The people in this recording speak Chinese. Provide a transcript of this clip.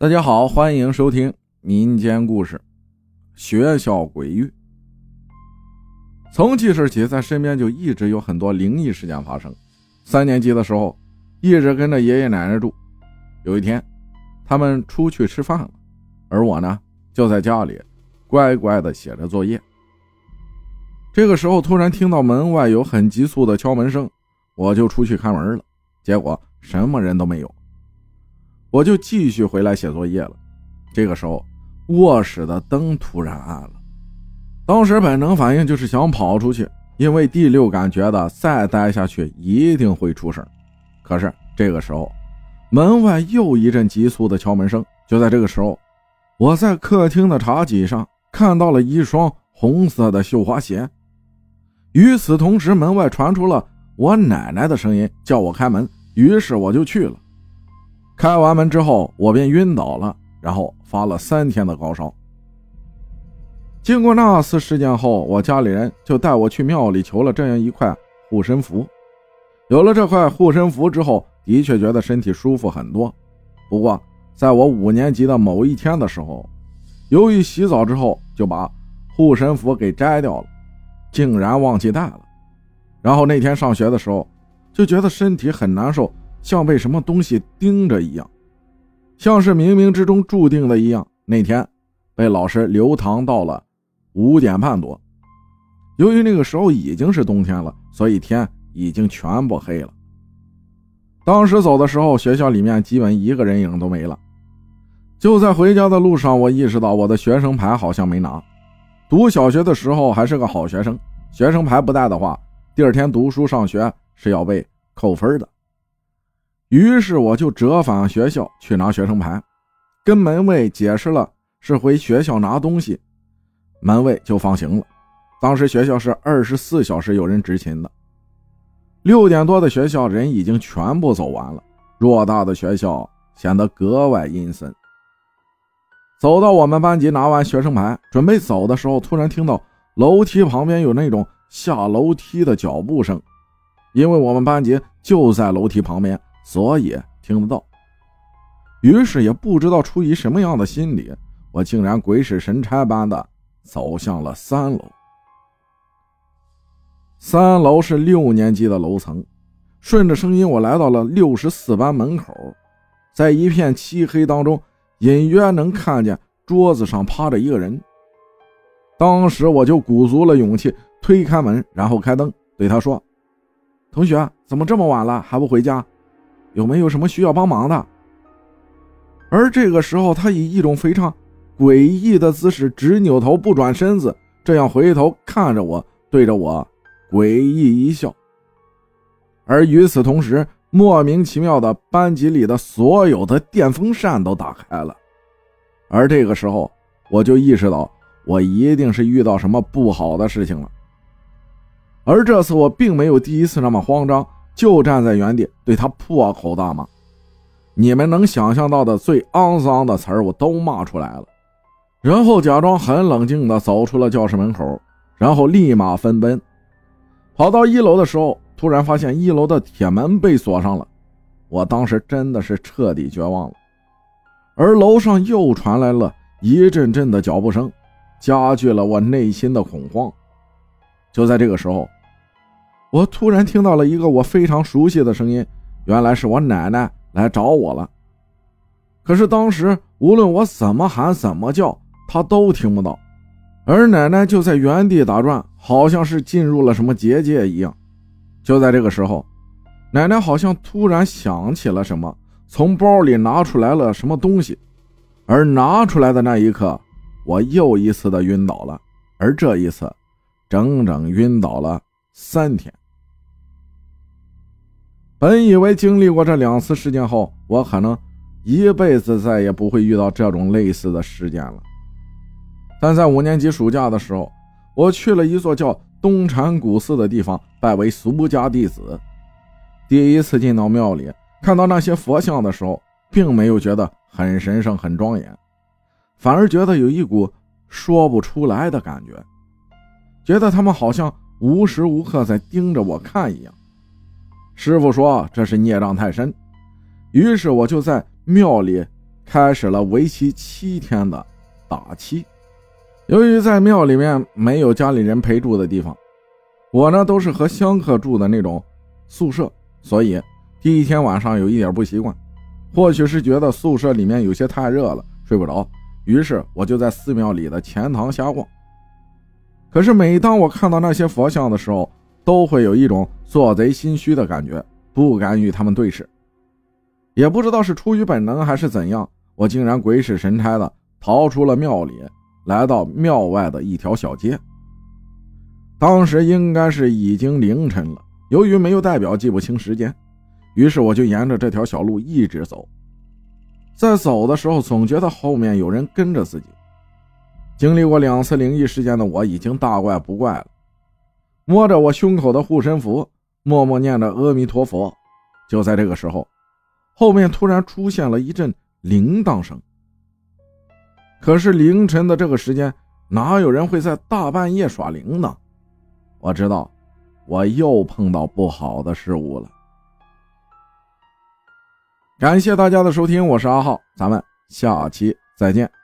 大家好，欢迎收听民间故事《学校鬼域》。从记事起，在身边就一直有很多灵异事件发生。三年级的时候，一直跟着爷爷奶奶住。有一天，他们出去吃饭了，而我呢，就在家里乖乖的写着作业。这个时候，突然听到门外有很急促的敲门声，我就出去开门了。结果什么人都没有。我就继续回来写作业了。这个时候，卧室的灯突然暗了。当时本能反应就是想跑出去，因为第六感觉得再待下去一定会出事可是这个时候，门外又一阵急促的敲门声。就在这个时候，我在客厅的茶几上看到了一双红色的绣花鞋。与此同时，门外传出了我奶奶的声音，叫我开门。于是我就去了。开完门之后，我便晕倒了，然后发了三天的高烧。经过那次事件后，我家里人就带我去庙里求了这样一块护身符。有了这块护身符之后，的确觉得身体舒服很多。不过，在我五年级的某一天的时候，由于洗澡之后就把护身符给摘掉了，竟然忘记带了。然后那天上学的时候，就觉得身体很难受。像被什么东西盯着一样，像是冥冥之中注定的一样。那天被老师留堂到了五点半多，由于那个时候已经是冬天了，所以天已经全部黑了。当时走的时候，学校里面基本一个人影都没了。就在回家的路上，我意识到我的学生牌好像没拿。读小学的时候还是个好学生，学生牌不带的话，第二天读书上学是要被扣分的。于是我就折返学校去拿学生牌，跟门卫解释了是回学校拿东西，门卫就放行了。当时学校是二十四小时有人执勤的，六点多的学校人已经全部走完了，偌大的学校显得格外阴森。走到我们班级拿完学生牌，准备走的时候，突然听到楼梯旁边有那种下楼梯的脚步声，因为我们班级就在楼梯旁边。所以听得到，于是也不知道出于什么样的心理，我竟然鬼使神差般的走向了三楼。三楼是六年级的楼层，顺着声音我来到了六十四班门口，在一片漆黑当中，隐约能看见桌子上趴着一个人。当时我就鼓足了勇气推开门，然后开灯，对他说：“同学，怎么这么晚了还不回家？”有没有什么需要帮忙的？而这个时候，他以一种非常诡异的姿势，直扭头不转身子，这样回头看着我，对着我诡异一笑。而与此同时，莫名其妙的，班级里的所有的电风扇都打开了。而这个时候，我就意识到，我一定是遇到什么不好的事情了。而这次，我并没有第一次那么慌张。就站在原地对他破口大骂，你们能想象到的最肮脏的词儿我都骂出来了，然后假装很冷静的走出了教室门口，然后立马分奔，跑到一楼的时候，突然发现一楼的铁门被锁上了，我当时真的是彻底绝望了，而楼上又传来了一阵阵的脚步声，加剧了我内心的恐慌。就在这个时候。我突然听到了一个我非常熟悉的声音，原来是我奶奶来找我了。可是当时无论我怎么喊怎么叫，她都听不到，而奶奶就在原地打转，好像是进入了什么结界一样。就在这个时候，奶奶好像突然想起了什么，从包里拿出来了什么东西，而拿出来的那一刻，我又一次的晕倒了，而这一次，整整晕倒了三天。本以为经历过这两次事件后，我可能一辈子再也不会遇到这种类似的事件了。但在五年级暑假的时候，我去了一座叫东禅古寺的地方，拜为俗家弟子。第一次进到庙里，看到那些佛像的时候，并没有觉得很神圣、很庄严，反而觉得有一股说不出来的感觉，觉得他们好像无时无刻在盯着我看一样。师傅说这是孽障太深，于是我就在庙里开始了为期七天的打七。由于在庙里面没有家里人陪住的地方，我呢都是和香客住的那种宿舍，所以第一天晚上有一点不习惯，或许是觉得宿舍里面有些太热了，睡不着，于是我就在寺庙里的前堂瞎逛。可是每当我看到那些佛像的时候，都会有一种做贼心虚的感觉，不敢与他们对视。也不知道是出于本能还是怎样，我竟然鬼使神差的逃出了庙里，来到庙外的一条小街。当时应该是已经凌晨了，由于没有代表，记不清时间，于是我就沿着这条小路一直走。在走的时候，总觉得后面有人跟着自己。经历过两次灵异事件的我已经大怪不怪了，摸着我胸口的护身符，默默念着阿弥陀佛。就在这个时候，后面突然出现了一阵铃铛声。可是凌晨的这个时间，哪有人会在大半夜耍铃铛？我知道，我又碰到不好的事物了。感谢大家的收听，我是阿浩，咱们下期再见。